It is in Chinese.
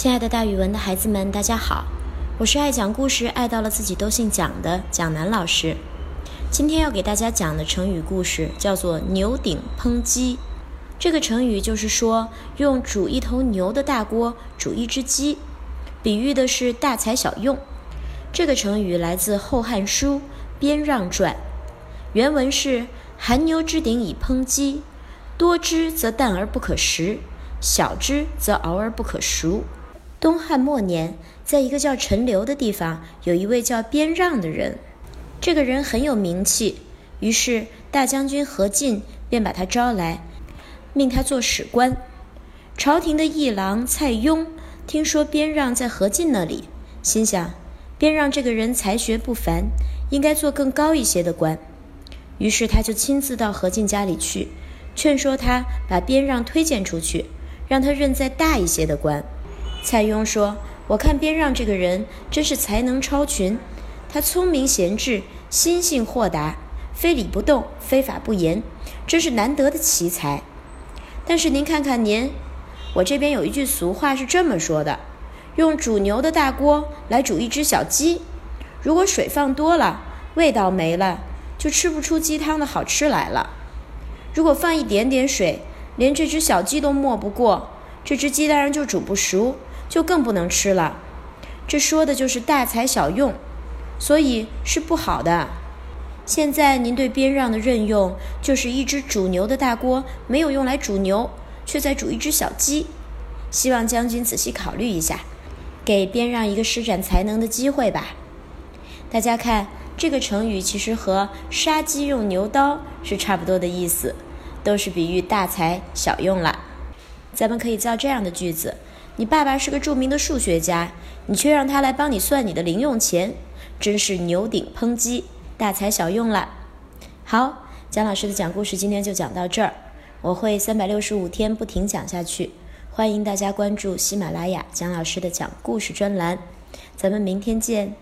亲爱的，大语文的孩子们，大家好！我是爱讲故事、爱到了自己都姓蒋的蒋楠老师。今天要给大家讲的成语故事叫做“牛鼎烹鸡”。这个成语就是说，用煮一头牛的大锅煮一只鸡，比喻的是大材小用。这个成语来自《后汉书·边让传》，原文是：“含牛之鼎以烹鸡，多之则淡而不可食，小之则熬而不可熟。”东汉末年，在一个叫陈留的地方，有一位叫边让的人。这个人很有名气，于是大将军何进便把他招来，命他做史官。朝廷的议郎蔡邕听说边让在何进那里，心想边让这个人才学不凡，应该做更高一些的官。于是他就亲自到何进家里去，劝说他把边让推荐出去，让他任再大一些的官。蔡邕说：“我看边让这个人真是才能超群，他聪明贤智，心性豁达，非礼不动，非法不言，真是难得的奇才。但是您看看您，我这边有一句俗话是这么说的：用煮牛的大锅来煮一只小鸡，如果水放多了，味道没了，就吃不出鸡汤的好吃来了；如果放一点点水，连这只小鸡都没不过，这只鸡当然就煮不熟。”就更不能吃了，这说的就是大材小用，所以是不好的。现在您对边让的任用，就是一只煮牛的大锅没有用来煮牛，却在煮一只小鸡。希望将军仔细考虑一下，给边让一个施展才能的机会吧。大家看，这个成语其实和杀鸡用牛刀是差不多的意思，都是比喻大材小用了。咱们可以造这样的句子。你爸爸是个著名的数学家，你却让他来帮你算你的零用钱，真是牛鼎烹鸡，大材小用了。好，蒋老师的讲故事今天就讲到这儿，我会三百六十五天不停讲下去，欢迎大家关注喜马拉雅蒋老师的讲故事专栏，咱们明天见。